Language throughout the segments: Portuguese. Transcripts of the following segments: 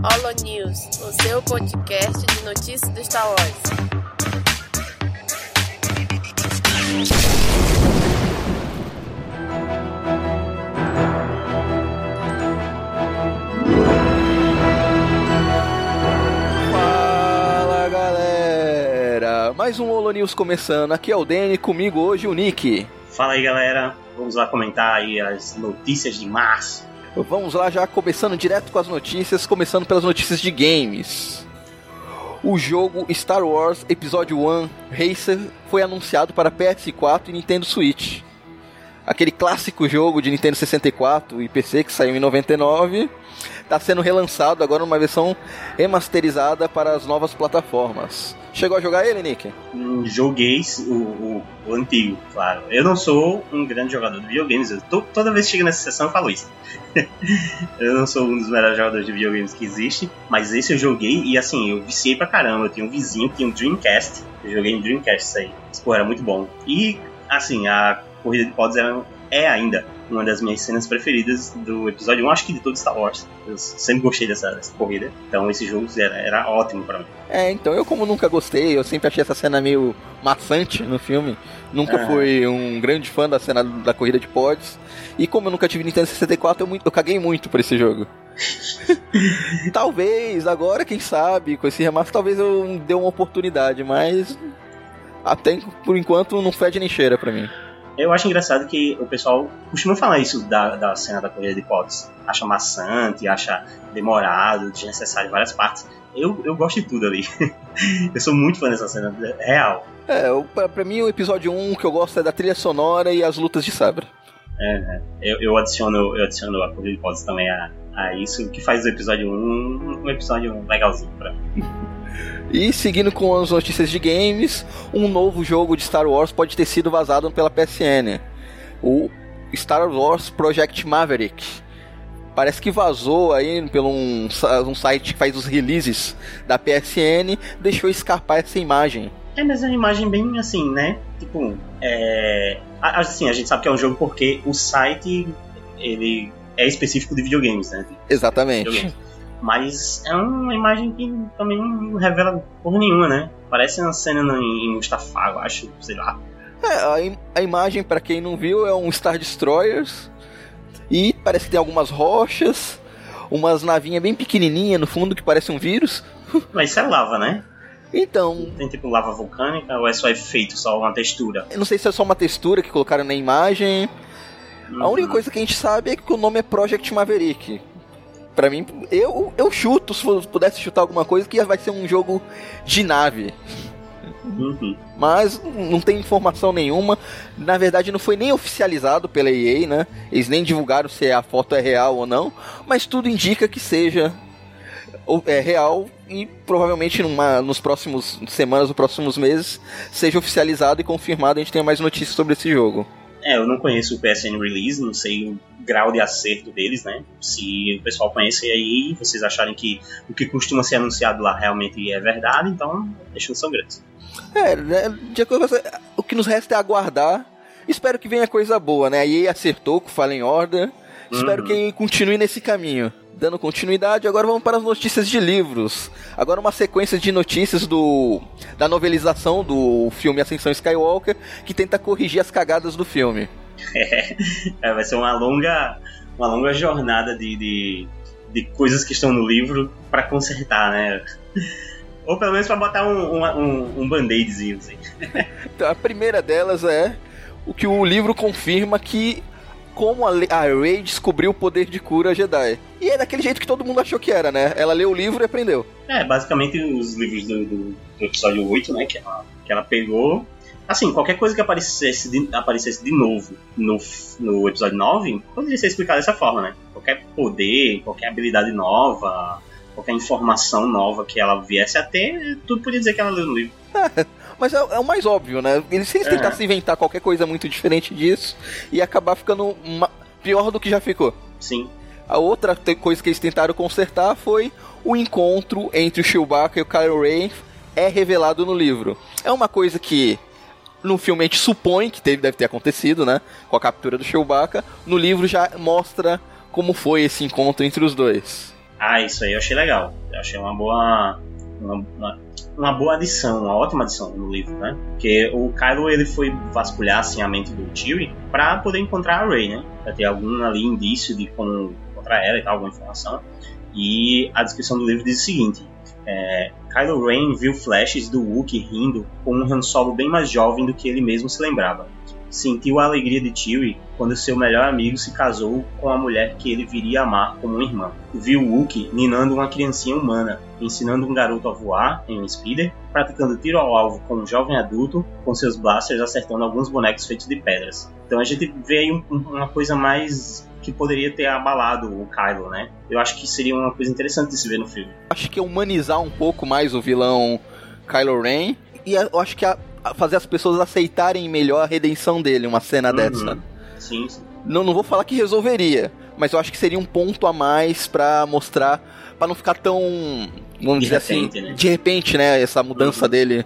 Holo News, o seu podcast de notícias do Star Wars. Fala galera, mais um Holo News começando. Aqui é o Danny, comigo hoje o Nick. Fala aí galera, vamos lá comentar aí as notícias de março. Vamos lá já começando direto com as notícias, começando pelas notícias de games. O jogo Star Wars Episódio 1 Racer foi anunciado para PS4 e Nintendo Switch. Aquele clássico jogo de Nintendo 64 e PC que saiu em 99 está sendo relançado agora numa versão remasterizada para as novas plataformas. Chegou a jogar ele, Nick? Hum, Joguei o, o, o antigo, claro. Eu não sou um grande jogador de videogames, eu tô- toda vez que chego nessa sessão eu falo isso. eu não sou um dos melhores jogadores de videogames que existe, mas esse eu joguei e assim, eu viciei pra caramba. Eu tinha um vizinho que tinha um Dreamcast, eu joguei em Dreamcast isso aí. Esse porra era muito bom. E assim, a corrida de pods era, é ainda uma das minhas cenas preferidas do episódio 1, acho que de todo Star Wars. Eu sempre gostei dessa, dessa corrida, então esse jogo era, era ótimo pra mim. É, então eu como nunca gostei, eu sempre achei essa cena meio maçante no filme. Nunca Ah. fui um grande fã da cena da corrida de pods. E como eu nunca tive Nintendo 64, eu, muito, eu caguei muito por esse jogo. talvez, agora, quem sabe, com esse remaster, talvez eu dê uma oportunidade, mas até por enquanto não fede nem cheira pra mim. Eu acho engraçado que o pessoal costuma falar isso da, da cena da corrida de pods. Acha maçante, acha demorado, desnecessário em várias partes. Eu, eu gosto de tudo ali. eu sou muito fã dessa cena real. É, pra, pra mim o episódio 1 que eu gosto é da trilha sonora e as lutas de sabre. É, né? eu, eu, adiciono, eu adiciono a corrida de pods também a, a isso, o que faz o episódio 1 um episódio legalzinho pra mim. E seguindo com as notícias de games, um novo jogo de Star Wars pode ter sido vazado pela PSN. O Star Wars Project Maverick. Parece que vazou aí pelo um, um site que faz os releases da PSN, deixou escapar essa imagem. É, mas é uma imagem bem assim, né? Tipo, é. a- Assim, a gente sabe que é um jogo porque o site ele é específico de videogames, né? Exatamente. videogame. Mas é uma imagem que também não revela porra nenhuma, né? Parece uma cena em Mustafa, eu acho, sei lá. É, a, im- a imagem, pra quem não viu, é um Star Destroyers. E parece que tem algumas rochas, umas navinhas bem pequenininhas no fundo que parece um vírus. Mas isso é lava, né? Então, Tem tipo lava vulcânica ou é só efeito, só uma textura? Eu não sei se é só uma textura que colocaram na imagem. A única Uhum. coisa que a gente sabe é que o nome é Project Maverick. Pra mim, eu, eu chuto, se pudesse chutar alguma coisa, que vai ser um jogo de nave. Uhum. Mas não tem informação nenhuma. Na verdade, não foi nem oficializado pela EA, né? Eles nem divulgaram se a foto é real ou não. Mas tudo indica que seja é real e provavelmente numa, nos próximos semanas, nos próximos meses, seja oficializado e confirmado. A gente tenha mais notícias sobre esse jogo. É, eu não conheço o PSN Release, não sei o grau de acerto deles, né? Se o pessoal conhece aí, vocês acharem que o que costuma ser anunciado lá realmente é verdade, então deixa são grandes. É, né, de acordo o que nos resta é aguardar. Espero que venha coisa boa, né? A EA acertou com o Fallen Order. Espero Uhum. que continue nesse caminho. Dando continuidade, agora vamos para as notícias de livros. Agora uma sequência de notícias do da novelização do filme Ascensão Skywalker, que tenta corrigir as cagadas do filme. É, vai ser uma longa, uma longa jornada de, de, de coisas que estão no livro pra consertar, né? Ou pelo menos pra botar um, um, um, um band-aidzinho, assim. Então, a primeira delas é o que o livro confirma que como a, a Rey descobriu o poder de cura Jedi. E é daquele jeito que todo mundo achou que era, né? Ela leu o livro e aprendeu. É, basicamente os livros do, do, do episódio 8, né? Que ela, que ela pegou. Assim, qualquer coisa que aparecesse de, aparecesse de novo no, no episódio 9 poderia ser explicado dessa forma, né? Qualquer poder, qualquer habilidade nova, qualquer informação nova que ela viesse a ter, tudo podia dizer que ela leu no livro. Mas é, é o mais óbvio, né? Eles sempre É. tentassem inventar qualquer coisa muito diferente disso e acabar ficando ma- pior do que já ficou. Sim. A outra coisa que eles tentaram consertar foi o encontro entre o Chewbacca e o Kylo Ren é revelado no livro. É uma coisa que no filme a gente supõe que teve, deve ter acontecido, né? Com a captura do Chewbacca. No livro já mostra como foi esse encontro entre os dois. Ah, isso aí eu achei legal. Eu achei uma boa. Uma, uma, uma, boa adição, uma ótima adição no livro, né? Porque o Kylo ele foi vasculhar assim, a mente do Chewie para poder encontrar a Rey, né? Pra ter algum ali indício de como encontrar ela e tal, alguma informação. E a descrição do livro diz o seguinte: é, Kylo Ren viu flashes do Wookiee rindo com um Han Solo bem mais jovem do que ele mesmo se lembrava sentiu a alegria de Chewie quando seu melhor amigo se casou com a mulher que ele viria amar como uma irmã. Viu Wookie ninando uma criancinha humana, ensinando um garoto a voar em um speeder, praticando tiro ao alvo com um jovem adulto, com seus blasters acertando alguns bonecos feitos de pedras. Então a gente vê aí um, uma coisa mais que poderia ter abalado o Kylo, né? Eu acho que seria uma coisa interessante de se ver no filme. Acho que humanizar um pouco mais o vilão Kylo Ren e eu acho que a, fazer as pessoas aceitarem melhor a redenção dele, uma cena uhum. dessa. Sim, sim. Não, não vou falar que resolveria, mas eu acho que seria um ponto a mais para mostrar, para não ficar tão, vamos de dizer assim, repente, assim, né? de repente, né, essa mudança uhum. dele.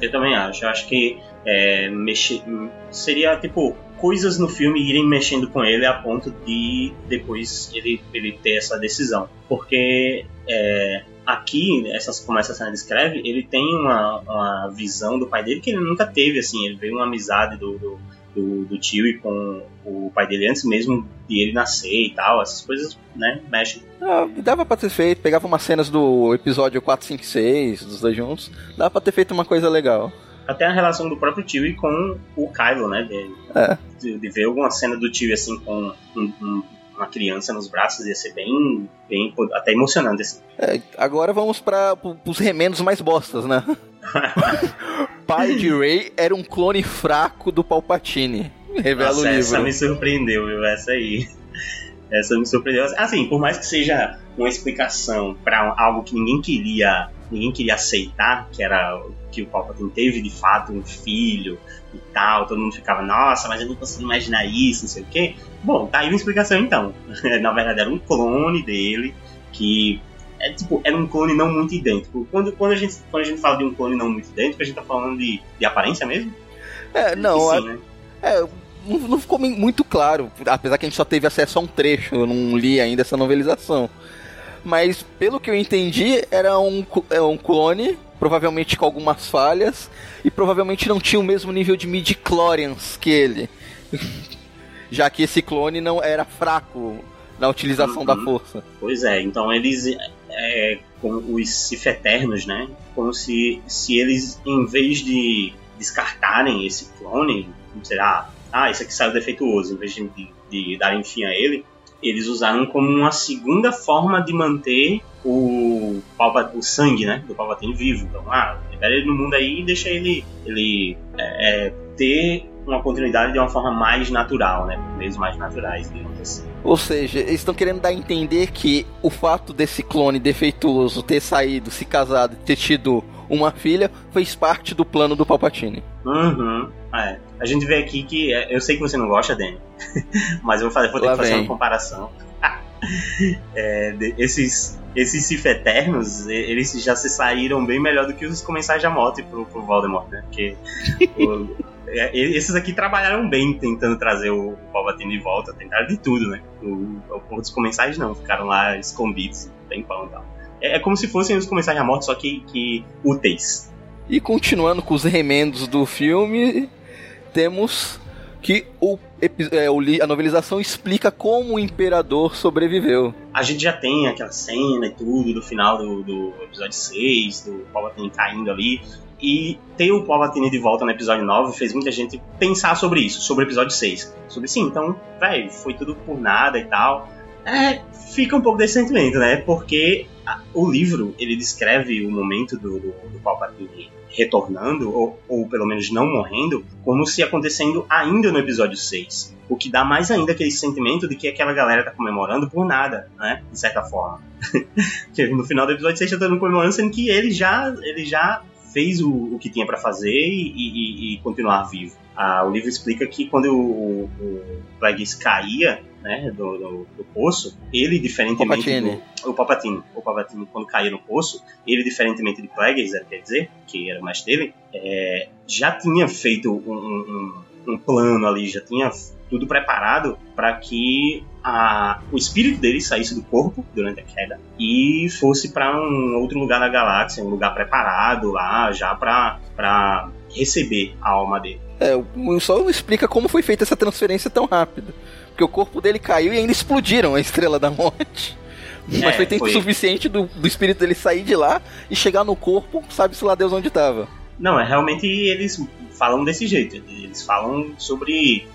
Eu também acho. Eu acho que é, mexer, seria tipo coisas no filme irem mexendo com ele a ponto de depois ele, ele ter essa decisão. Porque é, aqui, essas, como essa cena descreve, ele tem uma, uma visão do pai dele que ele nunca teve, assim, ele veio uma amizade do, do, do, do tio e com o pai dele antes mesmo de ele nascer e tal, essas coisas, né, mexem. Ah, dava pra ter feito, pegava umas cenas do episódio 4, 5, 6, dos dois juntos, dava pra ter feito uma coisa legal. Até a relação do próprio tio e com o Kylo, né, de, é. de, de ver alguma cena do tio assim com um, um uma criança nos braços ia ser bem, bem até emocionante assim. É, agora vamos para os remendos mais bostas, né? Pai de Ray era um clone fraco do Palpatine. Revela Nossa, o livro. Essa me surpreendeu, viu? Essa aí. Essa me surpreendeu. Assim, por mais que seja uma explicação para algo que ninguém queria, ninguém queria aceitar, que era que o Palpatine teve de fato um filho e tal, todo mundo ficava, nossa, mas eu não consigo imaginar isso, não sei o quê. Bom, tá aí uma explicação então. Na verdade era um clone dele que é, tipo, era um clone não muito idêntico. Quando, quando, a gente, quando a gente fala de um clone não muito idêntico, a gente tá falando de, de aparência mesmo? É, não. Sim, a, né? É, não, não, ficou muito claro, apesar que a gente só teve acesso a um trecho, eu não li ainda essa novelização. Mas pelo que eu entendi, era um, é um clone, provavelmente com algumas falhas, e provavelmente não tinha o mesmo nível de midi-chlorians que ele. Já que esse clone não era fraco na utilização uhum. da força. Pois é, então eles é, com os Sith Eternos, né? Como se, se eles, em vez de descartarem esse clone, será ah, esse aqui saiu defeituoso, em vez de, de, de darem fim a ele, eles usaram como uma segunda forma de manter o, o sangue né, do Palpatine vivo. Então, ah, libera ele no mundo aí e deixa ele, ele é, é, ter uma continuidade de uma forma mais natural, né? Meios mais naturais, digamos assim. Ou seja, eles estão querendo dar a entender que o fato desse clone defeituoso ter saído, se casado, ter tido uma filha, fez parte do plano do Palpatine. Uhum. É. A gente vê aqui que. É, eu sei que você não gosta, Danny, mas eu vou, fazer, vou ter Lá que fazer vem. uma comparação. é, esses, esses Sith Eternos, eles já se saíram bem melhor do que os comensais da morte pro, pro Voldemort, né? Porque o, é, esses aqui trabalharam bem tentando trazer o Palpatine de volta, tentaram de tudo, né? O, o dos comensais não, ficaram lá escondidos, bem pão e tal. É, é como se fossem os comensais da morte, só que, que úteis. E continuando com os remendos do filme, temos que o, é, a novelização explica como o imperador sobreviveu. A gente já tem aquela cena e tudo do final do, do episódio 6, do Palpatine caindo ali. E ter o Palpatine de volta no episódio 9 fez muita gente pensar sobre isso, sobre o episódio 6. Sobre sim, então, velho, foi tudo por nada e tal. É, fica um pouco desse sentimento, né? Porque a, o livro, ele descreve o momento do, do, do Palpatine retornando, ou, ou pelo menos não morrendo, como se acontecendo ainda no episódio 6. O que dá mais ainda aquele sentimento de que aquela galera tá comemorando por nada, né? De certa forma. no final do episódio 6 tá todo mundo comemorando, sendo que ele já, ele já fez o, o que tinha para fazer e, e, e, continuar vivo. Ah, o livro explica que quando o, o Plagueis caía, né, do, do, do, poço, ele, diferentemente Palpatine. do... O Palpatine. O Palpatine, quando caía no poço, ele, diferentemente de Plagueis, quer dizer, que era mais dele, é, já tinha feito um, um, um plano ali, já tinha tudo preparado para que a, o espírito dele saísse do corpo durante a queda e fosse para um outro lugar da galáxia, um lugar preparado lá já para receber a alma dele. É, só não explica como foi feita essa transferência tão rápida. Porque o corpo dele caiu e ainda explodiram a Estrela da Morte. Mas é, foi tempo foi... suficiente do, do espírito dele sair de lá e chegar no corpo, sabe-se lá Deus onde estava. Não, é realmente eles falam desse jeito. Eles falam sobre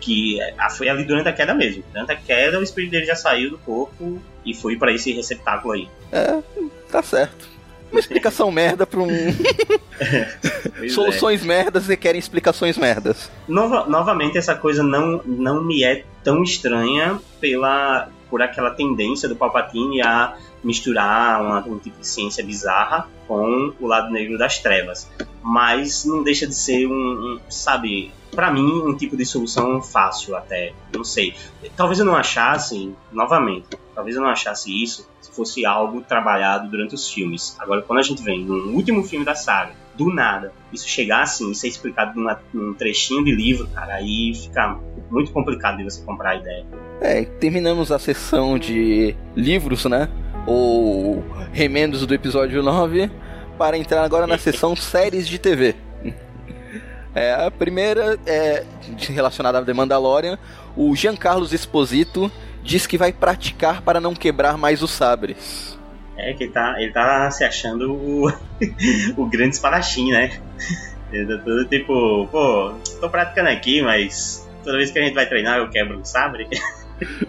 que foi ali durante a queda mesmo. Durante a queda, o espírito dele já saiu do corpo e foi para esse receptáculo aí. É, tá certo. Uma explicação merda pra um. Soluções é. merdas requerem explicações merdas. Nova, novamente, essa coisa não, não me é tão estranha pela, por aquela tendência do Palpatine a misturar uma, um tipo de ciência bizarra com o lado negro das trevas. Mas não deixa de ser um, um sabe, para mim, um tipo de solução fácil até. Não sei. Talvez eu não achasse, novamente, talvez eu não achasse isso se fosse algo trabalhado durante os filmes. Agora, quando a gente vem no último filme da saga, do nada, isso chegar assim e ser explicado numa, num trechinho de livro, cara, aí fica muito complicado de você comprar a ideia. É, terminamos a sessão de livros, né? Ou remendos do episódio 9, para entrar agora na sessão séries de TV. É, a primeira é relacionada a The Mandalorian. O Giancarlo Esposito diz que vai praticar para não quebrar mais os sabres. É, que ele tá, ele tá se achando o, o grande espadachim, né? Ele tá todo tipo, pô, tô praticando aqui, mas toda vez que a gente vai treinar eu quebro o sabre.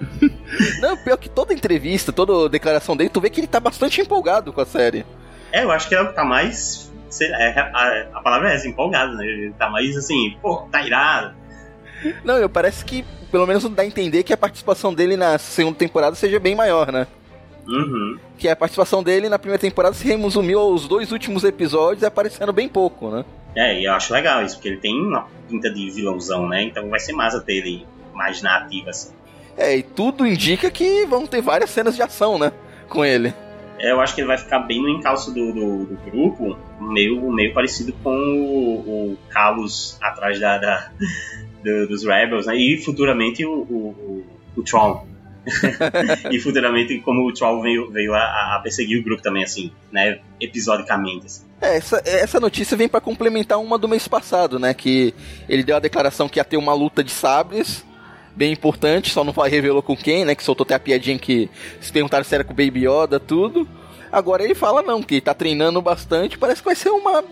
Não, pior que toda entrevista, toda declaração dele, tu vê que ele tá bastante empolgado com a série. É, eu acho que é o que tá mais. É, a, a palavra é essa, empolgado, né? Ele tá mais assim, pô, tá irado. Não, eu parece que pelo menos dá a entender que a participação dele na segunda temporada seja bem maior, né? Uhum. Que a participação dele na primeira temporada se resumiu aos dois últimos episódios aparecendo bem pouco, né? É, e eu acho legal isso, porque ele tem uma pinta de vilãozão, né? Então vai ser massa ter ele mais na ativa, assim. É, e tudo indica que vão ter várias cenas de ação, né? Com ele. É, eu acho que ele vai ficar bem no encalço do, do, do grupo, meio, meio parecido com o, o Carlos atrás da, da do, dos Rebels, né? E futuramente o, o, o Tron. e futuramente como o Troll veio, veio a, a, perseguir o grupo também, assim, né? Episodicamente. Assim. É, essa, essa notícia vem para complementar uma do mês passado, né? Que ele deu a declaração que ia ter uma luta de sabres bem importante, só não revelou com quem, né? Que soltou até a piadinha que se perguntaram se era com o Baby Yoda, tudo. Agora ele fala não, que tá treinando bastante, parece que vai ser uma.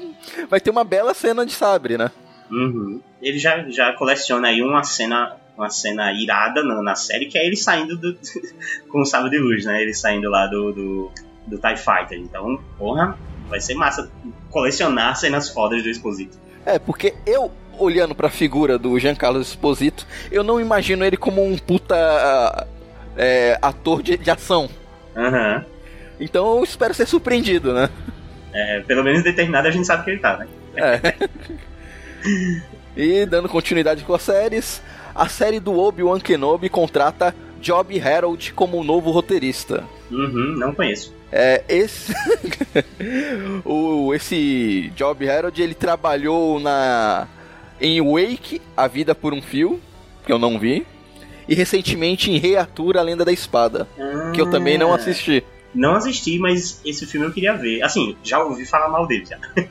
Vai ter uma bela cena de sabre, né? Uhum. Ele já, já coleciona aí uma cena uma cena irada na, na série, que é ele saindo do, com o sábio de luz, né? Ele saindo lá do, do, do TIE Fighter. Então, porra, vai ser massa colecionar cenas fodas do Exposito. É, porque eu, olhando pra figura do Giancarlo Esposito, eu não imagino ele como um puta é, ator de, de ação. Uhum. Então eu espero ser surpreendido, né? É, pelo menos determinado a gente sabe que ele tá, né? É. e dando continuidade com as séries, a série do Obi-Wan Kenobi contrata Job Harold como novo roteirista. Uhum, não conheço. É, esse o esse Job Harold ele trabalhou na em Wake, A Vida por um Fio, que eu não vi, e recentemente em Rei Arthur, A Lenda da Espada, ah, que eu também não assisti. Não assisti, mas esse filme eu queria ver. Assim, já ouvi falar mal dele já.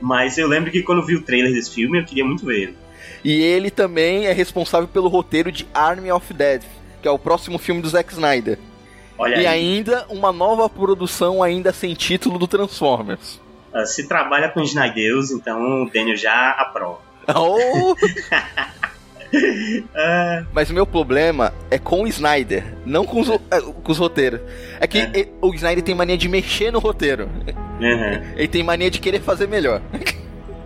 mas eu lembro que quando vi o trailer desse filme, eu queria muito ver ele. E ele também é responsável pelo roteiro de Army of Dead, que é o próximo filme do Zack Snyder. Olha e aí. ainda uma nova produção ainda sem título do Transformers. Uh, se trabalha com Snydeus, então o Daniel já aprova. Oh! Mas o meu problema é com o Snyder, não com os, é, com os roteiros. É que é. o Snyder tem mania de mexer no roteiro. Uhum. Ele tem mania de querer fazer melhor.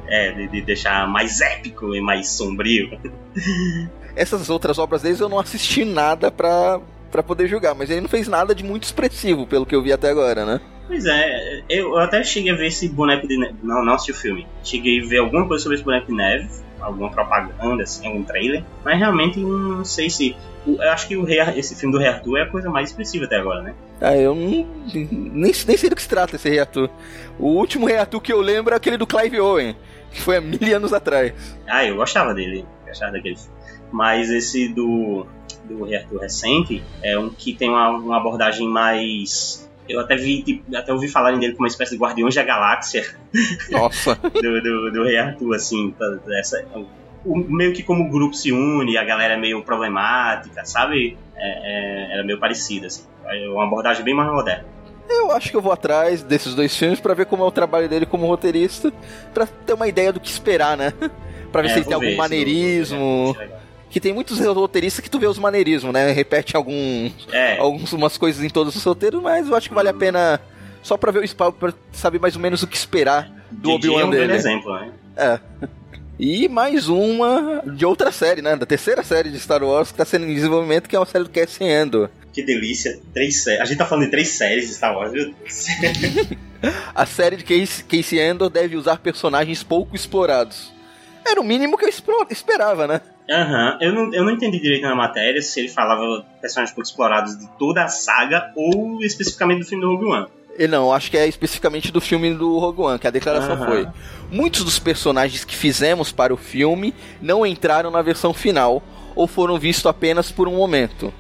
É, de, de deixar mais épico e mais sombrio. Essas outras obras deles eu não assisti nada pra, pra poder julgar, mas ele não fez nada de muito expressivo, pelo que eu vi até agora, né? Pois é, eu até cheguei a ver esse boneco de neve. Não, não assisti o filme. Cheguei a ver alguma coisa sobre esse boneco de neve, alguma propaganda, assim, algum trailer. Mas realmente não sei se. Eu acho que o Rei, esse filme do Rei Arthur é a coisa mais expressiva até agora, né? Ah, eu não, nem, nem sei do que se trata esse Rei Arthur. O último Rei Arthur que eu lembro é aquele do Clive Owen, que foi há mil anos atrás. Ah, eu gostava dele. acharam daquele filme. Mas esse do, do reator recente é um que tem uma, uma abordagem mais eu até vi, tipo, até ouvi falarem dele como uma espécie de Guardiões da Galáxia. Nossa. do, do, do Rei Arthur, assim. Essa, o, meio que como o grupo se une, a galera é meio problemática, sabe? É, é, era meio parecida, assim. É uma abordagem bem mais moderna. Eu acho que eu vou atrás desses dois filmes para ver como é o trabalho dele como roteirista, para ter uma ideia do que esperar, né? Pra ver é, se ele tem algum maneirismo. Que tem muitos roteiristas que tu vê os maneirismos, né? Repete alguns, é. algumas coisas em todos os roteiros, mas eu acho que vale a pena só pra ver o espaço, pra saber mais ou menos o que esperar do Obi-Wan é um dele. exemplo, né? É. E mais uma de outra série, né? Da terceira série de Star Wars que tá sendo em desenvolvimento, que é uma série do Cassian Andor. Que delícia. Três séries. A gente tá falando de três séries de Star Wars, meu Deus. a série de Casey, Casey Andor deve usar personagens pouco explorados. Era o mínimo que eu esperava, né? Aham, uhum. eu, não, eu não entendi direito na matéria se ele falava personagens pouco explorados de toda a saga ou especificamente do filme do Rogue One. Não, acho que é especificamente do filme do Rogue One, que a declaração uhum. foi. Muitos dos personagens que fizemos para o filme não entraram na versão final ou foram vistos apenas por um momento.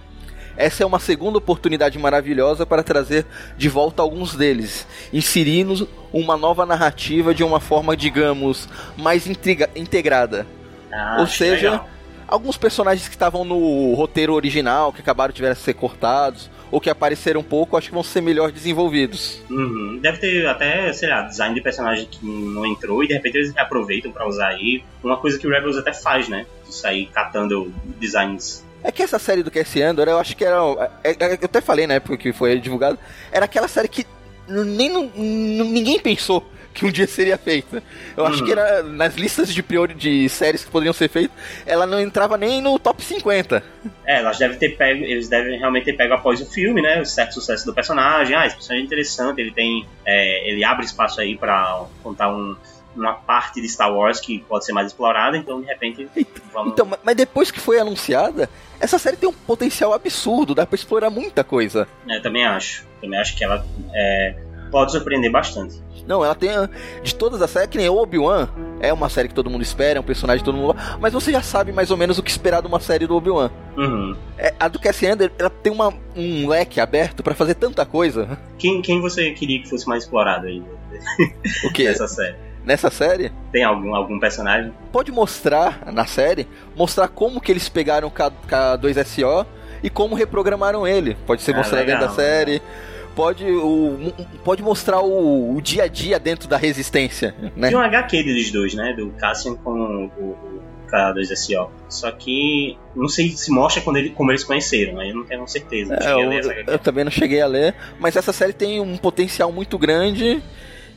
Essa é uma segunda oportunidade maravilhosa para trazer de volta alguns deles, inserindo uma nova narrativa de uma forma, digamos, mais integrada. Ah, Ou seja, legal. Alguns personagens que estavam no roteiro original, que acabaram de ser cortados, ou que apareceram um pouco, acho que vão ser melhor desenvolvidos. Uhum. Deve ter até, sei lá, design de personagem que não entrou e de repente eles aproveitam para usar aí. Uma coisa que o Rebels até faz, né? De sair catando designs é que essa série do Cassie Andor, eu acho que era. É, é, eu até falei na época que foi divulgado. Era aquela série que nem ninguém pensou que um dia seria feita. Eu acho que era nas listas de priori de séries que poderiam ser feitas, ela não entrava nem no top 50. É, elas devem ter pego, eles devem realmente ter pego após o filme, né? O certo sucesso do personagem. Ah, esse personagem é interessante, ele tem. É, ele abre espaço aí para contar um, uma parte de Star Wars que pode ser mais explorada, então de repente vamos... Então, mas depois que foi anunciada, essa série tem um potencial absurdo, dá pra explorar muita coisa. É, também acho. Também acho que ela é, pode surpreender bastante. Não, ela tem. De todas as séries, que nem Obi-Wan, é uma série que todo mundo espera, é um personagem que todo mundo. Mas você já sabe mais ou menos o que esperar de uma série do Obi-Wan. Uhum. É, a do Cassie Under, ela tem uma, um leque aberto para fazer tanta coisa. Quem, quem você queria que fosse mais explorado aí? O que? Nessa série. Nessa série? Tem algum, algum personagem? Pode mostrar, na série, mostrar como que eles pegaram o K, K2SO e como reprogramaram ele. Pode ser ah, mostrado dentro da série. Né? Pode, o, pode mostrar o, o, dia a dia dentro da resistência. Né? Tem um HQ deles dois, né? Do Cassian com o, o K2SO. Só que não sei se mostra quando ele, como eles conheceram, aí eu não tenho certeza. É, eu, eu, também não cheguei a ler, mas essa série tem um potencial muito grande.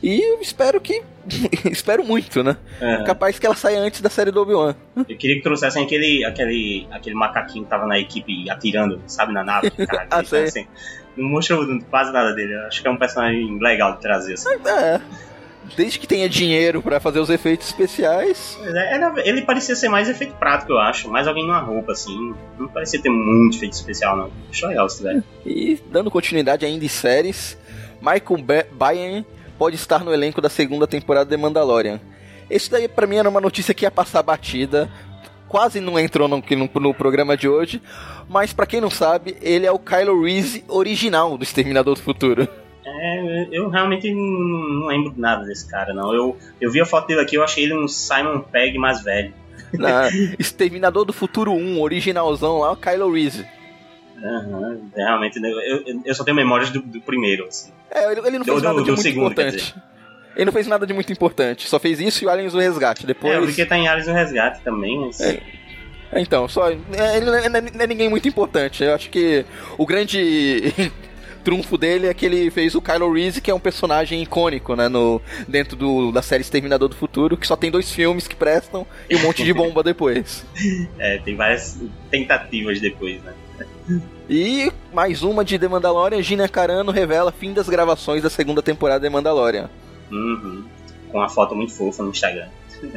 E eu espero que. espero muito, né? É. Capaz que ela saia antes da série do Obi-Wan. Eu queria que trouxessem aquele, aquele, aquele macaquinho que tava na equipe atirando, sabe, na nave. Cara, ah, sei. Assim não mostrou quase nada dele. Acho que é um personagem legal de trazer. Assim. É. Desde que tenha dinheiro para fazer os efeitos especiais. É, ele parecia ser mais efeito prático, eu acho. Mais alguém numa roupa, assim. Não parecia ter muito efeito especial, não. Acho legal se tiver. E dando continuidade ainda em séries, Michael Bayern pode estar no elenco da segunda temporada de Mandalorian. Esse daí para mim era uma notícia que ia passar batida, quase não entrou no, no, no programa de hoje, mas para quem não sabe, ele é o Kylo Reese original do Exterminador do Futuro. É, eu realmente não, lembro nada desse cara, não. Eu, eu vi a foto dele aqui, eu achei ele um Simon Pegg mais velho. Na Exterminador do Futuro 1, originalzão lá, o Kylo Reese. Uhum, realmente, eu, eu só tenho memórias do, do primeiro. Assim. É, ele, ele não fez do, nada do, de muito segundo, importante. Ele não fez nada de muito importante, só fez isso e o Aliens do Resgate. Depois... É, porque tá em Aliens do Resgate também, mas... É. Então, só. É, ele não é, não é, ninguém muito importante. Eu acho que o grande trunfo dele é que ele fez o Kylo Reese, que é um personagem icônico, né? No, dentro do, da série Exterminador do Futuro, que só tem dois filmes que prestam e um monte de bomba depois. É, tem várias tentativas depois, né? E mais uma de The Mandalorian, Gina Carano revela fim das gravações da segunda temporada de Mandalorian. Uhum. Com uma foto muito fofa no Instagram,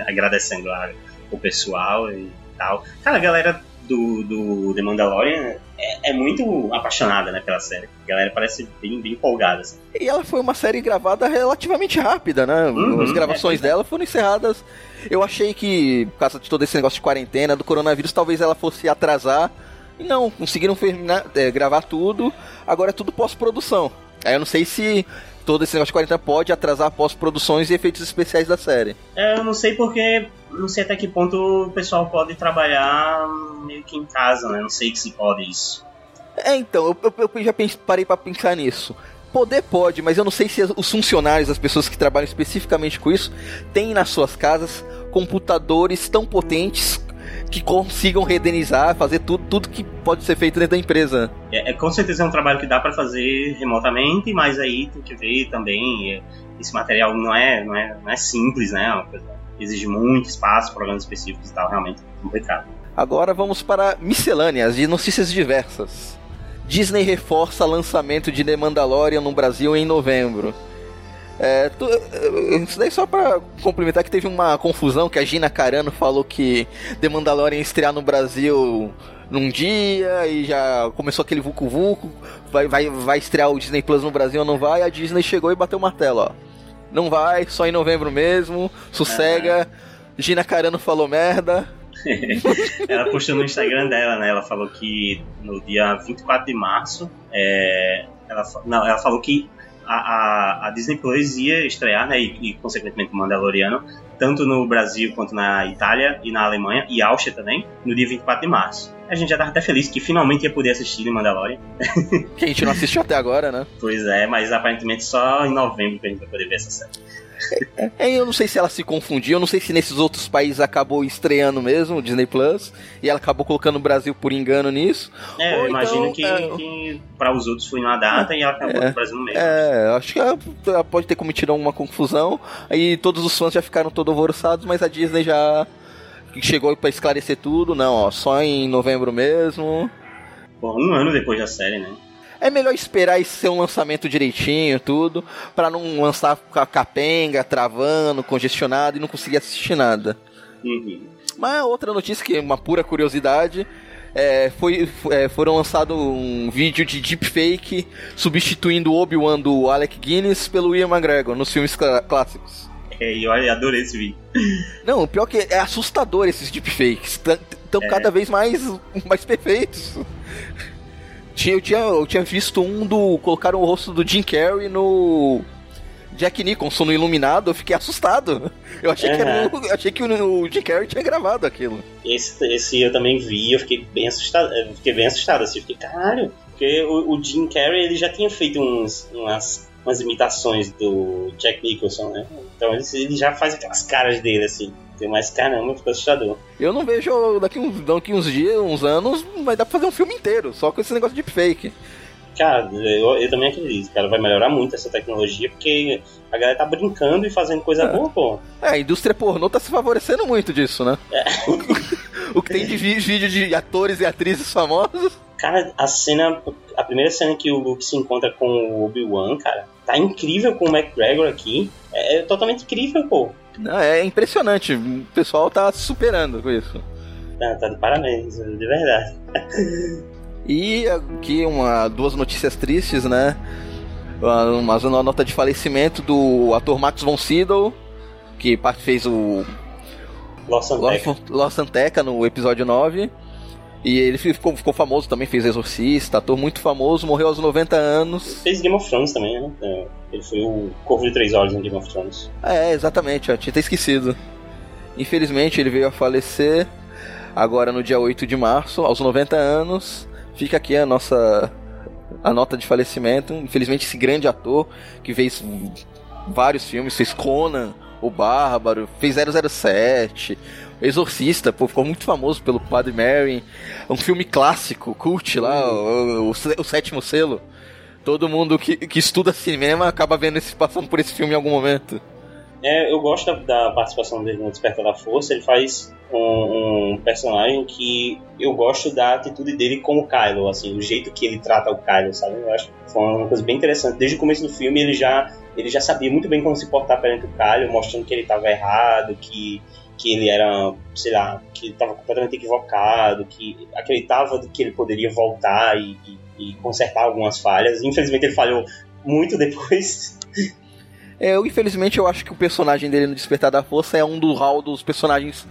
agradecendo a, o pessoal e tal. Cara, a galera do, do The Mandalorian é, é, muito apaixonada né, pela série. A galera parece bem, bem empolgada. Assim. E ela foi uma série gravada relativamente rápida, né? Uhum, As gravações é, dela foram encerradas. Eu achei que, por causa de todo esse negócio de quarentena, do coronavírus, talvez ela fosse atrasar. E não, conseguiram terminar, é, gravar tudo. Agora é tudo pós-produção. Aí eu não sei se todo esse negócio de quarentena pode atrasar pós-produções e efeitos especiais da série. É, eu não sei porque. Não sei até que ponto o pessoal pode trabalhar meio que em casa, né? Não sei se pode isso. É, então, eu, eu, eu já parei para pensar nisso. Poder pode, mas eu não sei se os funcionários, as pessoas que trabalham especificamente com isso, têm nas suas casas computadores tão potentes que consigam redenizar, fazer tudo, tudo que pode ser feito dentro da empresa. É, é com certeza é um trabalho que dá para fazer remotamente, mas aí tem que ver também é, esse material não é, não é, não é simples, né? É exige muito espaço, programas específicos e tal, realmente é complicado. Agora vamos para miscelâneas de notícias diversas. Disney reforça lançamento de The Mandalorian no Brasil em novembro. É, tu, isso daí só pra complementar que teve uma confusão que a Gina Carano falou que The Mandalorian ia estrear no Brasil num dia e já começou aquele vucu vucu, vai, vai, vai estrear o Disney Plus no Brasil ou não vai, a Disney chegou e bateu o martelo, ó. Não vai, só em novembro mesmo, sossega. Gina Carano falou merda. ela postou no Instagram dela, né? Ela falou que no dia 24 de março, é, ela, não, ela falou que a, a, Disney Plus ia estrear, né, e, e consequentemente o Mandaloriano, tanto no Brasil quanto na Itália e na Alemanha, e Áustria também, no dia 24 de março. A gente já tava até feliz que finalmente ia poder assistir Mandalorian. Que a gente não assistiu até agora, né? Pois é, mas aparentemente só em novembro que a gente vai poder ver essa série. É, eu não sei se ela se confundiu, eu não sei se nesses outros países acabou estreando mesmo o Disney Plus e ela acabou colocando o Brasil por engano nisso. É, eu imagino então, que, é... que para os outros foi numa data e ela acabou é, no Brasil meio. É, acho que ela, ela, pode ter cometido alguma confusão. Aí todos os fãs já ficaram todos alvoroçados, mas a Disney já chegou para esclarecer tudo. Não, ó, só em novembro mesmo. Pô, um ano depois da série, né? É melhor esperar esse ser um lançamento direitinho, tudo, para não lançar com a capenga, travando, congestionado e não conseguir assistir nada. Uhum. Mas outra notícia que é uma pura curiosidade. É, foi, é, foram lançado um vídeo de deepfake substituindo o Obi-Wan do Alec Guinness pelo Ian McGregor nos filmes cl clássicos. É, eu adorei esse vídeo. Não, o pior que é assustador esses deepfakes. Estão é. cada vez mais, mais perfeitos. Tinha, eu, tinha, eu tinha visto um do. Colocaram o rosto do Jim Carrey no. Jack Nicholson no Iluminado, eu fiquei assustado. Eu achei, uhum. que, era o, achei que o, o Jim Carrey tinha gravado aquilo. Esse, esse eu também vi, eu fiquei bem assustado. fiquei bem assustado, assim, fiquei, caralho. Porque o, o Jim Carrey ele já tinha feito uns, umas, umas imitações do Jack Nicholson, né? Então ele, ele já faz aquelas caras dele, assim. Mas caramba, ficou assustador. Eu não vejo daqui uns, daqui uns dias, uns anos, vai dar pra fazer um filme inteiro, só com esse negócio de fake. Cara, eu, eu também acredito, cara, vai melhorar muito essa tecnologia, porque a galera tá brincando e fazendo coisa é. boa, pô. É, a indústria pornô tá se favorecendo muito disso, né? É. o que tem de vídeo de atores e atrizes famosos. Cara, a cena. A primeira cena que o Luke se encontra com o Obi-Wan, cara, tá incrível com o McGregor aqui. É, é totalmente incrível, pô. Não, é impressionante. O pessoal tá superando com isso. Tá, tá de parabéns, de verdade. e aqui uma, duas notícias tristes, né? Uma, uma nota de falecimento do ator Max von Sydow, que fez o Lost Anteca. Lost Anteca no episódio 9. E ele ficou, ficou famoso também, fez Exorcista, ator muito famoso, morreu aos 90 anos. Fez Game of Thrones também, né? É, ele foi o Corvo de Três Olhos em Game of Thrones. É, exatamente, eu tinha até esquecido. Infelizmente ele veio a falecer agora no dia 8 de março, aos 90 anos. Fica aqui a nossa a nota de falecimento. Infelizmente esse grande ator que fez vários filmes, fez Conan, o Bárbaro, fez 007, Exorcista, pô, ficou muito famoso pelo Padre Mary. Um filme clássico, cult lá, o, o, o sétimo selo. Todo mundo que, que estuda cinema acaba vendo esse, passando por esse filme em algum momento. É, eu gosto da, da participação dele no Despertar da Força. Ele faz um, um, personagem que eu gosto da atitude dele como Kylo, assim, o jeito que ele trata o Kylo, sabe? Eu acho que foi uma coisa bem interessante. Desde o começo do filme ele já ele já sabia muito bem como se portar perante o Kylo, mostrando que ele estava errado, que que ele era, sei lá, que estava completamente equivocado, que acreditava que ele poderia voltar e, e, e consertar algumas falhas. Infelizmente ele falhou muito depois. É, eu, infelizmente, eu acho que o personagem dele no Despertar da Força é um do hall dos personagens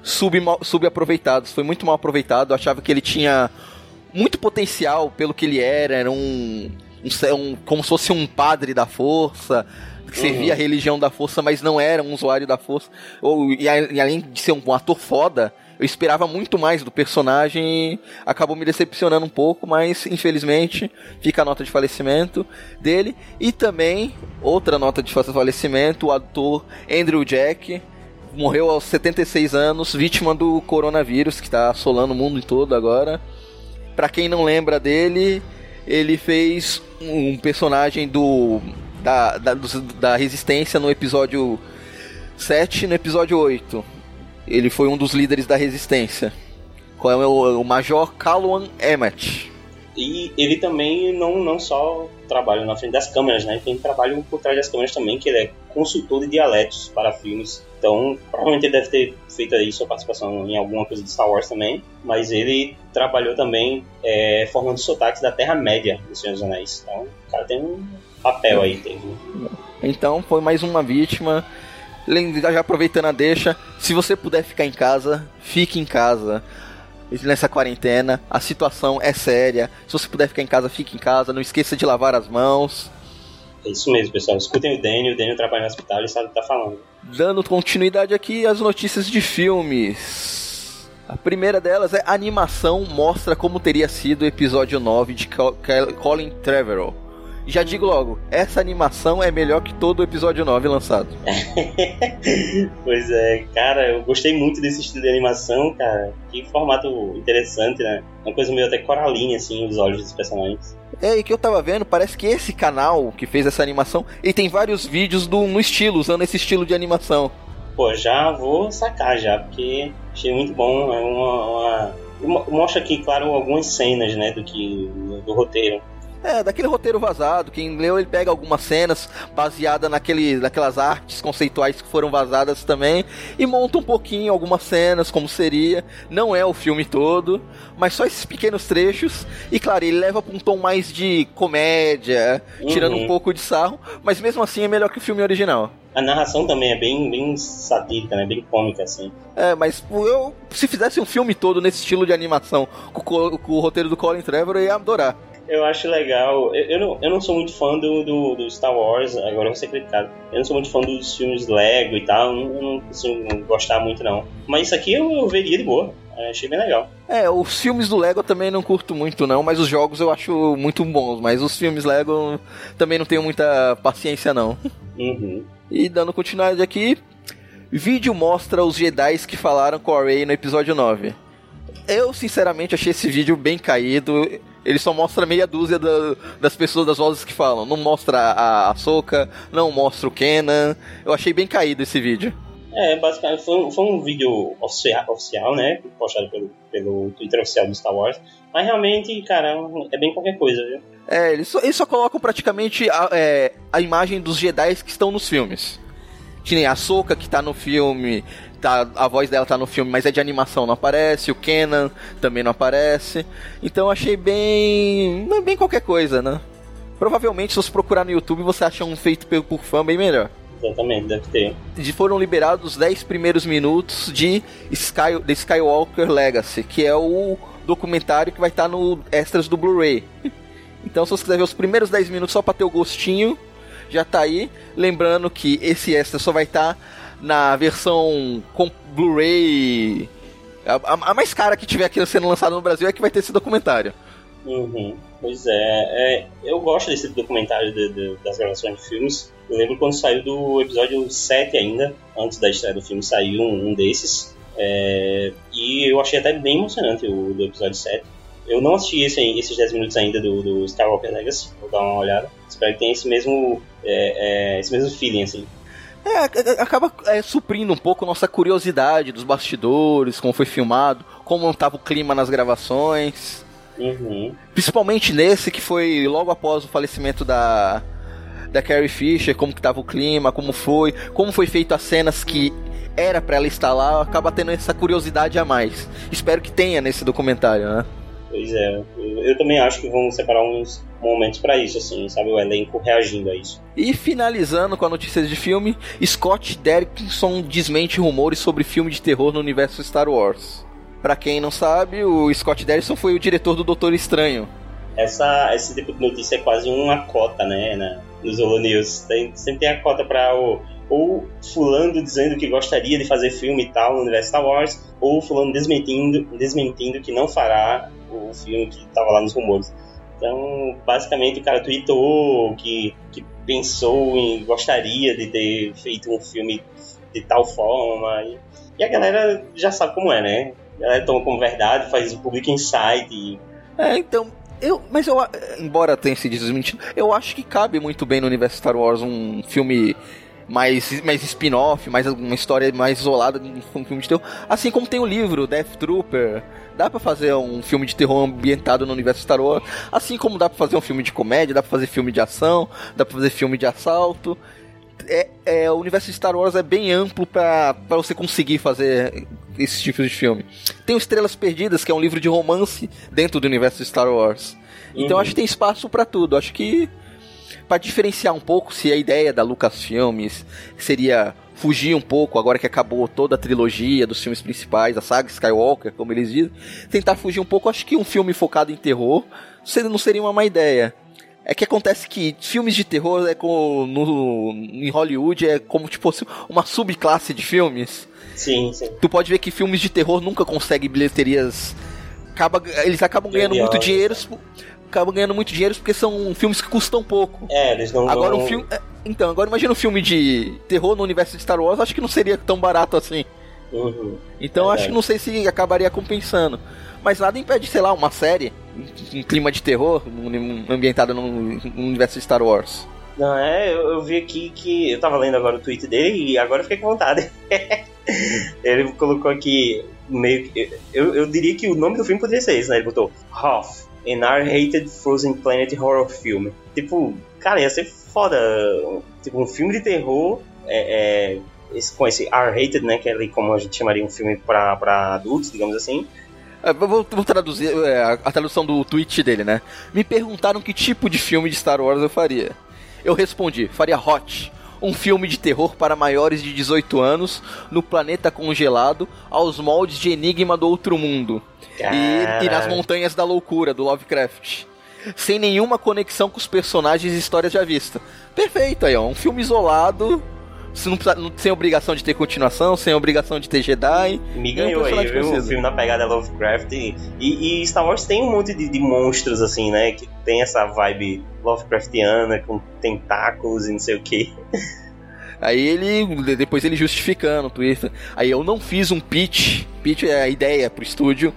sub, subaproveitados. Foi muito mal aproveitado. Eu achava que ele tinha muito potencial pelo que ele era. Era um, um, um como se fosse um padre da força que servia uhum. a religião da força, mas não era um usuário da força. Ou, e, e além de ser um, um ator foda, eu esperava muito mais do personagem e acabou me decepcionando um pouco, mas infelizmente fica a nota de falecimento dele. E também, outra nota de falecimento, o ator Andrew Jack morreu aos 76 anos, vítima do coronavírus que está assolando o mundo todo agora. Para quem não lembra dele, ele fez um personagem do da, da, da Resistência no episódio 7 no episódio 8. Ele foi um dos líderes da Resistência. Qual é o, o Major Calwan Emmett. E ele também não, não só trabalha na frente das câmeras, né? Tem trabalho por trás das câmeras também, que ele é consultor de dialetos para filmes. Então, provavelmente ele deve ter feito aí sua participação em alguma coisa de Star Wars também. Mas ele trabalhou também é, formando sotaques da Terra-média do Senhor dos Anéis. Então, o cara tem um papel aí. Então, foi mais uma vítima. Já aproveitando a deixa, se você puder ficar em casa, fique em casa nessa quarentena. A situação é séria. Se você puder ficar em casa, fique em casa. Não esqueça de lavar as mãos. É isso mesmo, pessoal. Escutem o Daniel. O Daniel trabalha no hospital e sabe o que tá falando. Dando continuidade aqui às notícias de filmes. A primeira delas é a animação mostra como teria sido o episódio 9 de Colin Trevorrow já digo logo, essa animação é melhor que todo o episódio 9 lançado. pois é, cara, eu gostei muito desse estilo de animação, cara. Que formato interessante, né? Uma coisa meio até coralinha, assim, os olhos dos personagens. É, e que eu tava vendo, parece que esse canal que fez essa animação, ele tem vários vídeos do, no estilo, usando esse estilo de animação. Pô, já vou sacar já, porque achei muito bom. É uma, uma mostra aqui, claro, algumas cenas, né, do que do roteiro. É, daquele roteiro vazado. Quem leu, ele pega algumas cenas baseadas naquele, naquelas artes conceituais que foram vazadas também e monta um pouquinho algumas cenas, como seria. Não é o filme todo, mas só esses pequenos trechos. E claro, ele leva pra um tom mais de comédia, uhum. tirando um pouco de sarro, mas mesmo assim é melhor que o filme original. A narração também é bem, bem satírica, né? Bem cômica, assim. É, mas eu, se fizesse um filme todo nesse estilo de animação, com, com o roteiro do Colin Trevor, eu ia adorar eu acho legal. Eu, eu, não, eu não sou muito fã do, do, do Star Wars, agora eu vou ser criticado. Eu não sou muito fã dos filmes Lego e tal, não, não consigo gostar muito não. Mas isso aqui eu, eu veria de boa. Achei bem legal. É, os filmes do Lego eu também não curto muito, não, mas os jogos eu acho muito bons. Mas os filmes Lego também não tenho muita paciência, não. Uhum. E dando continuidade aqui, vídeo mostra os Jedi que falaram com a Rey no episódio 9. Eu, sinceramente, achei esse vídeo bem caído. Ele só mostra meia dúzia da, das pessoas, das vozes que falam. Não mostra a, a Soca, não mostra o Kenan. Eu achei bem caído esse vídeo. É, basicamente foi um, foi um vídeo oficial, oficial, né? Postado pelo, pelo Twitter oficial do Star Wars. Mas realmente, cara, é bem qualquer coisa, viu? É, eles só, eles só colocam praticamente a, é, a imagem dos Jedi que estão nos filmes. Que nem a Soca que tá no filme, tá, a voz dela tá no filme, mas é de animação, não aparece. O Kenan também não aparece. Então achei bem. bem qualquer coisa, né? Provavelmente, se você procurar no YouTube, você acha um feito por fã bem melhor. Exatamente, deve ter. E foram liberados os 10 primeiros minutos de Sky, The Skywalker Legacy, que é o documentário que vai estar no extras do Blu-ray. Então, se você quiser ver os primeiros 10 minutos só pra ter o gostinho, já tá aí. Lembrando que esse extra só vai estar na versão com Blu-ray. A, a, mais cara que tiver aqui sendo lançada no Brasil é que vai ter esse documentário. Uhum. Pois é, é, eu gosto desse documentário de, de, das gravações de filmes. Eu lembro quando saiu do episódio 7 ainda, antes da estreia do filme, saiu um, um desses. É, e eu achei até bem emocionante o do episódio 7. Eu não assisti esse, esses 10 minutos ainda do, do Skywalker Legacy, vou dar uma olhada. Espero que tenha esse mesmo, é, é, esse mesmo feeling, assim. É, acaba é, suprindo um pouco nossa curiosidade dos bastidores, como foi filmado, como estava o clima nas gravações. Uhum. Principalmente nesse que foi logo após o falecimento da, da Carrie Fisher, como que tava o clima, como foi, como foi feito as cenas que era para ela estar lá, acaba tendo essa curiosidade a mais. Espero que tenha nesse documentário, né? Pois é, eu, eu também acho que vão separar uns momentos para isso, assim, sabe? O elenco reagindo a isso. E finalizando com a notícia de filme, Scott Derrickson desmente rumores sobre filme de terror no universo Star Wars. Para quem não sabe, o Scott Derrickson foi o diretor do Doutor Estranho. Essa, esse tipo de notícia é quase uma cota, né, na, nos Holo News. Tem, sempre tem a cota para o ou fulano dizendo que gostaria de fazer filme e tal no universo Star Wars, ou fulano desmentindo, desmentindo que não fará o filme que estava lá nos rumores. Então, basicamente, o cara tweetou que, que pensou em gostaria de ter feito um filme de tal forma. E, e a galera já sabe como é, né? A galera toma como verdade, faz o público insight. E... É, então, eu, mas eu, embora tenha se desmentido, eu acho que cabe muito bem no universo Star Wars um filme mais, mais spin-off, mais uma história mais isolada de um filme de terror. Assim como tem o livro Death Trooper. Dá pra fazer um filme de terror ambientado no universo Star Wars. Assim como dá pra fazer um filme de comédia, dá pra fazer filme de ação, dá pra fazer filme de assalto. É, é, o universo de Star Wars é bem amplo para você conseguir fazer esses tipos de filme. Tem o Estrelas Perdidas, que é um livro de romance dentro do universo de Star Wars. Então uhum. acho que tem espaço para tudo. Acho que para diferenciar um pouco se a ideia da Lucasfilmes seria fugir um pouco, agora que acabou toda a trilogia dos filmes principais, a saga Skywalker, como eles dizem, tentar fugir um pouco, acho que um filme focado em terror não seria uma má ideia. É que acontece que filmes de terror é como no, em Hollywood é como tipo uma subclasse de filmes. Sim, sim. Tu pode ver que filmes de terror nunca conseguem bilheterias acaba, eles acabam ganhando muito dinheiro acabam ganhando muito dinheiro porque são filmes que custam pouco. É, eles não Agora vão... um filme. É, então, agora imagina um filme de terror no universo de Star Wars, acho que não seria tão barato assim. Uhum. Então é acho que não sei se acabaria compensando. Mas nada impede, sei lá, uma série em clima de terror, ambientada no, universo de Star Wars. Não, é, eu, eu, vi aqui que. Eu tava lendo agora o tweet dele e agora fiquei com vontade. ele colocou aqui meio que. Eu, eu diria que o nome do filme poderia ser esse, né? Ele botou Hoth, an R-rated Frozen Planet horror film. Tipo, cara, ia ser foda. Tipo, um filme de terror é, é, esse, com esse R-rated, né? Que é ali como a gente chamaria um filme pra, pra adultos, digamos assim. É, vou, vou, traduzir é, a tradução do tweet dele, né? Me perguntaram que tipo de filme de Star Wars eu faria. Eu respondi, faria Hot, um filme de terror para maiores de 18 anos no planeta congelado aos moldes de Enigma do Outro Mundo. E, e nas Montanhas da Loucura, do Lovecraft. Sem nenhuma conexão com os personagens e histórias já vista. Perfeito aí, ó. Um filme isolado não precisa, sem obrigação de ter continuação, sem obrigação de ter Jedi. Me ganhou aí, viu? O filme na pegada Lovecraft. E, e, Star Wars tem um monte de, de, monstros, assim, né? Que tem essa vibe Lovecraftiana, com tentáculos e não sei o que. Aí ele, depois ele justificando o Twitter. Aí eu não fiz um pitch, pitch é a ideia pro estúdio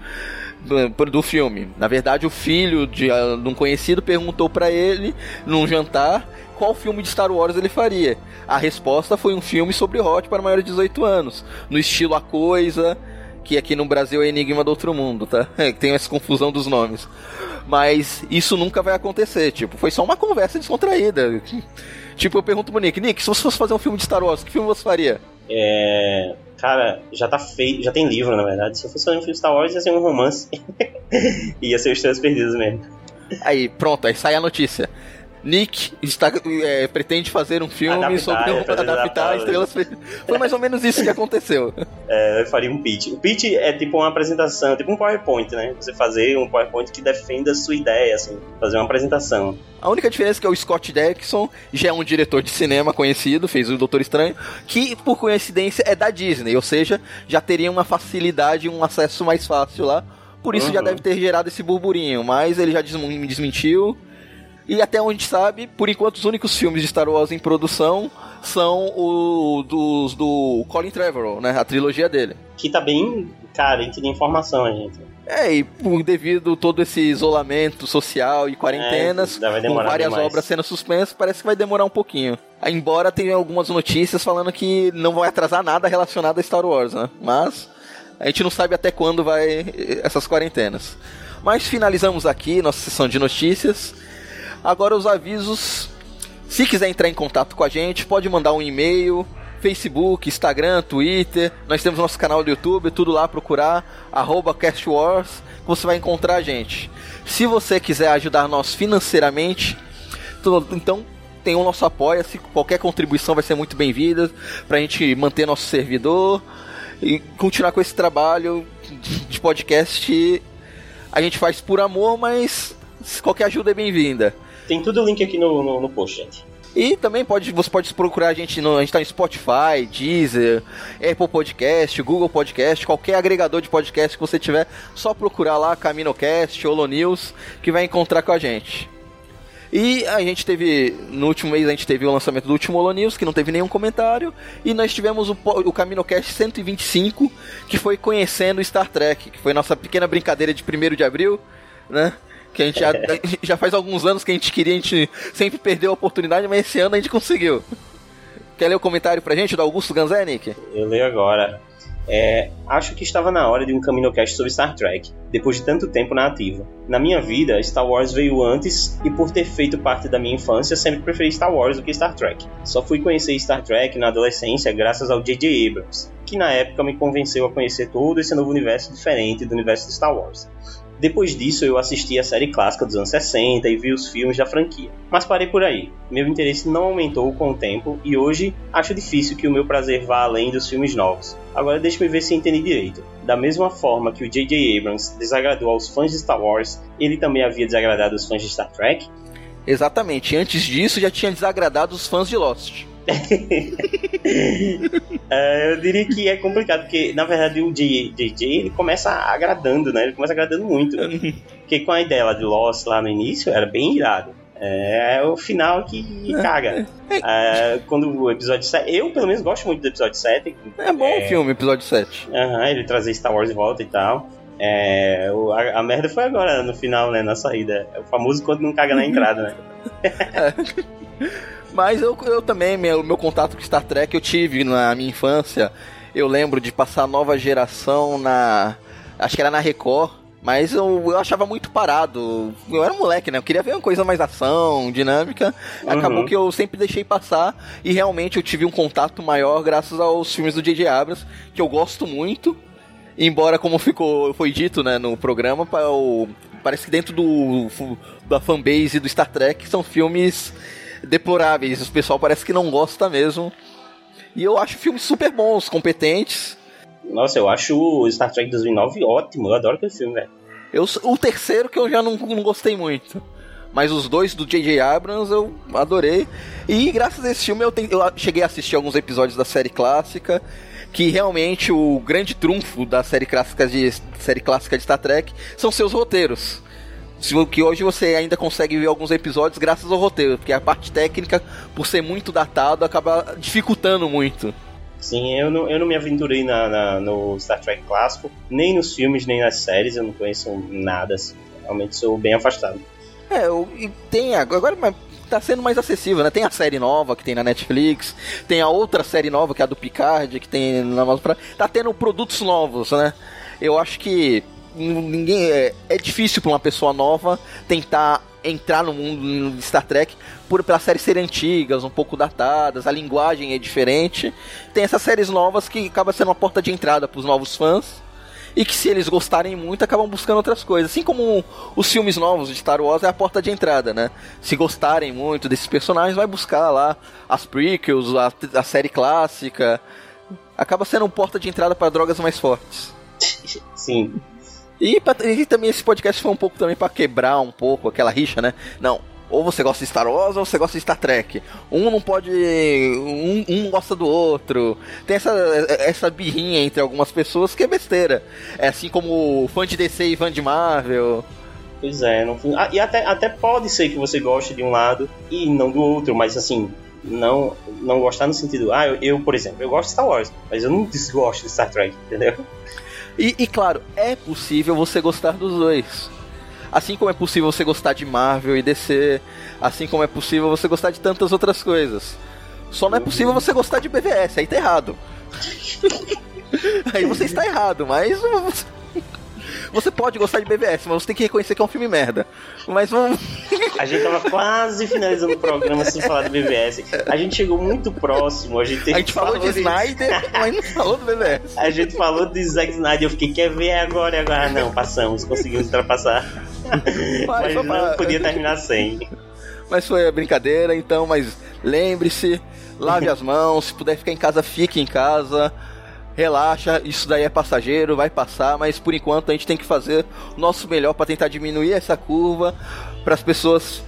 do, do filme. Na verdade, o filho de, de um conhecido perguntou para ele num jantar qual filme de Star Wars ele faria. A resposta foi um filme sobre Hot para maiores de 18 anos, no estilo A Coisa, que aqui no Brasil é Enigma do Outro Mundo, tá? Tem essa confusão dos nomes. Mas isso nunca vai acontecer, tipo, foi só uma conversa descontraída. Tipo, eu pergunto pro Nick, Nick, se você fosse fazer um filme de Star Wars, que filme você faria? É. Cara, já tá feito, já tem livro, na verdade. Se eu fosse fazer um filme de Star Wars, ia ser um romance. ia ser os Estrelas Perdidas mesmo. Aí, pronto, aí sai a notícia. Nick está, é, pretende fazer um filme adaptar, sobre um, adaptar Estrelas. Foi mais ou menos isso que aconteceu. É, eu faria um pitch. O pitch é tipo uma apresentação, tipo um PowerPoint, né? Você fazer um PowerPoint que defenda a sua ideia, assim, fazer uma apresentação. A única diferença é que o Scott Derrickson já é um diretor de cinema conhecido, fez o Doutor Estranho, que por coincidência é da Disney, ou seja, já teria uma facilidade, um acesso mais fácil lá. Por isso uhum. já deve ter gerado esse burburinho, mas ele já me desmentiu e até onde sabe, por enquanto os únicos filmes de Star Wars em produção são os dos do Colin Trevorrow, né? A trilogia dele. Que tá bem carente de informação, gente. É, e por, devido todo esse isolamento social e quarentenas, é, com várias demais. obras sendo suspensas, parece que vai demorar um pouquinho. Embora tenha algumas notícias falando que não vai atrasar nada relacionado a Star Wars, né? Mas a gente não sabe até quando vai essas quarentenas. Mas finalizamos aqui nossa sessão de notícias. Agora os avisos Se quiser entrar em contato com a gente, pode mandar um e-mail, Facebook, Instagram, Twitter. Nós temos nosso canal do YouTube, tudo lá procurar, arroba você vai encontrar a gente. Se você quiser ajudar nós financeiramente, então tem o nosso apoio, se qualquer contribuição vai ser muito bem-vinda pra gente manter nosso servidor e continuar com esse trabalho de podcast. A gente faz por amor, mas qualquer ajuda é bem-vinda. Tem tudo o link aqui no, no, no post, gente. E também pode, você pode procurar a gente no. A gente tá em Spotify, Deezer, Apple Podcast, Google Podcast, qualquer agregador de podcast que você tiver, só procurar lá CaminoCast, Holo News, que vai encontrar com a gente. E a gente teve, no último mês, a gente teve o lançamento do último Holo News, que não teve nenhum comentário. E nós tivemos o, o CaminoCast 125, que foi conhecendo Star Trek, que foi nossa pequena brincadeira de 1 de abril, né? Que a gente já, já faz alguns anos que a gente queria, a gente sempre perdeu a oportunidade, mas esse ano a gente conseguiu. Quer ler o comentário pra gente do Augusto Ganzenic? Eu leio agora. É, acho que estava na hora de um CaminoCast sobre Star Trek, depois de tanto tempo na ativa. Na minha vida, Star Wars veio antes e por ter feito parte da minha infância, sempre preferi Star Wars do que Star Trek. Só fui conhecer Star Trek na adolescência graças ao J.J. Abrams, que na época me convenceu a conhecer todo esse novo universo diferente do universo de Star Wars. Depois disso, eu assisti a série clássica dos anos 60 e vi os filmes da franquia. Mas parei por aí. Meu interesse não aumentou com o tempo e hoje acho difícil que o meu prazer vá além dos filmes novos. Agora deixe-me ver se entendi direito. Da mesma forma que o J.J. Abrams desagradou aos fãs de Star Wars, ele também havia desagradado os fãs de Star Trek? Exatamente. Antes disso, já tinha desagradado os fãs de Lost. É, eu diria que é complicado, porque na verdade o JJ ele começa agradando, né? Ele começa agradando muito. porque com a ideia lá de Lost lá no início era bem irado. É, é o final que caga. É, quando o episódio 7. Eu, pelo menos, gosto muito do episódio 7. É bom o filme, episódio 7. Uhum, ele trazer Star Wars de volta e tal. É, a, a, merda foi agora, no final, né? Na saída. É o famoso quando não caga na entrada, né? Mas eu, eu também, meu, meu contato com Star Trek eu tive na minha infância. Eu lembro de passar a nova geração na. Acho que era na Record. Mas eu, eu achava muito parado. Eu era um moleque, né? Eu queria ver uma coisa mais ação, dinâmica. Uhum. Acabou que eu sempre deixei passar. E realmente eu tive um contato maior graças aos filmes do J.J. Abrams, que eu gosto muito. Embora, como ficou, foi dito né, no programa, parece que dentro do, da fanbase do Star Trek são filmes deploráveis. O pessoal parece que não gosta mesmo. E eu acho filmes super bons, competentes. Nossa, eu acho o Star Trek 2009 ótimo. Eu adoro aquele filme, velho. Eu, o terceiro que eu já não, não gostei muito. Mas os dois do J.J. Abrams eu adorei. E graças a esse filme eu, eu cheguei a assistir alguns episódios da série clássica. Que realmente o grande trunfo da série clássica de, série clássica de Star Trek são seus roteiros que hoje você ainda consegue ver alguns episódios graças ao roteiro, porque a parte técnica, por ser muito datado, acaba dificultando muito. Sim, eu não, eu não me aventurei na, na, no Star Trek clássico, nem nos filmes, nem nas séries, eu não conheço nada, assim. realmente sou bem afastado. É, e tem agora, mas tá sendo mais acessível, né? Tem a série nova que tem na Netflix, tem a outra série nova que é a do Picard, que tem na Prime. Tá tendo produtos novos, né? Eu acho que ninguém é, é difícil para uma pessoa nova tentar entrar no mundo de Star Trek por pelas séries serem antigas, um pouco datadas, a linguagem é diferente. Tem essas séries novas que acaba sendo uma porta de entrada para os novos fãs. E que se eles gostarem muito, acabam buscando outras coisas. Assim como os filmes novos de Star Wars é a porta de entrada, né? Se gostarem muito desses personagens, vai buscar lá as prequels, a, a série clássica. Acaba sendo uma porta de entrada para drogas mais fortes. Sim. E, pra, e também esse podcast foi um pouco também para quebrar um pouco aquela rixa, né? Não, ou você gosta de Star Wars ou você gosta de Star Trek. Um não pode. Um, um gosta do outro. Tem essa, essa birrinha entre algumas pessoas que é besteira. É assim como fã de DC e fã de Marvel. Pois é, não, ah, e até, até pode ser que você goste de um lado e não do outro, mas assim, não não gostar no sentido, ah, eu, eu por exemplo, eu gosto de Star Wars, mas eu não desgosto de Star Trek, entendeu? E, e, claro, é possível você gostar dos dois. Assim como é possível você gostar de Marvel e DC, assim como é possível você gostar de tantas outras coisas. Só não é possível você gostar de BVS, aí tá errado. aí você está errado, mas você pode gostar de BVS, mas você tem que reconhecer que é um filme merda. Mas vamos A gente tava quase finalizando o programa sem falar do BVS. A gente chegou muito próximo. A gente, A gente falou de Snyder, mas não falou do BVS. A gente falou de Zack Snyder. Eu fiquei, quer ver agora? Agora não, passamos, conseguimos ultrapassar. Mas não pra- podia terminar sem. Mas foi a brincadeira, então, mas lembre-se, lave as mãos, se puder ficar em casa, fique em casa. Relaxa, isso daí é passageiro, vai passar, mas por enquanto a gente tem que fazer o nosso melhor para tentar diminuir essa curva para as pessoas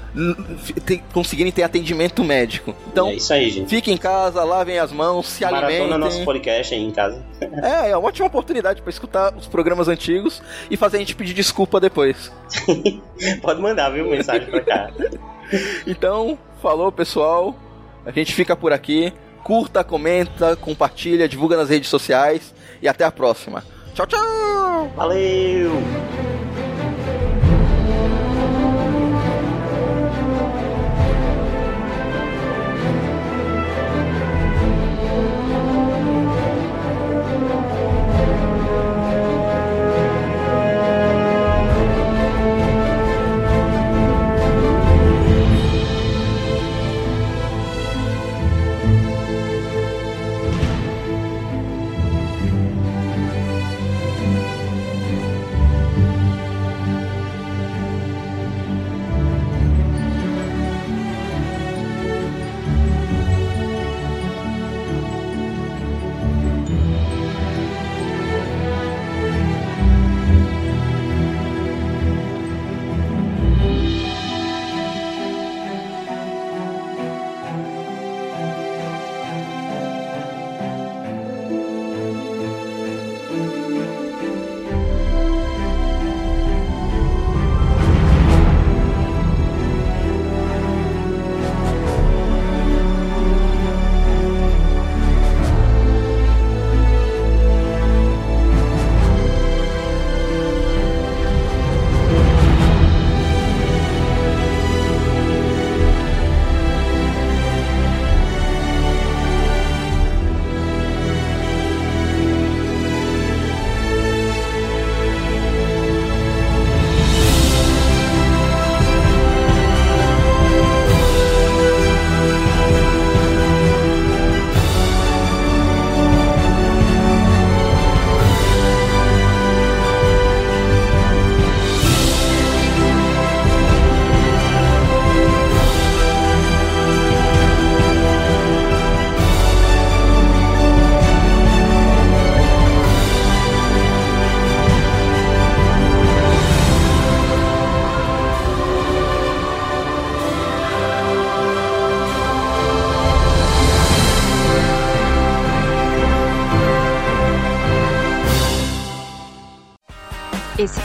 conseguirem ter atendimento médico. Então, é isso aí, gente. fiquem em casa, lavem as mãos, se Maratona nosso alimentem. podcast aí em casa. É, é uma ótima oportunidade para escutar os programas antigos e fazer a gente pedir desculpa depois. Pode mandar, viu? Mensagem pra cá. Então, falou pessoal. A gente fica por aqui. Curta, comenta, compartilha, divulga nas redes sociais e até a próxima. Tchau, tchau! Valeu!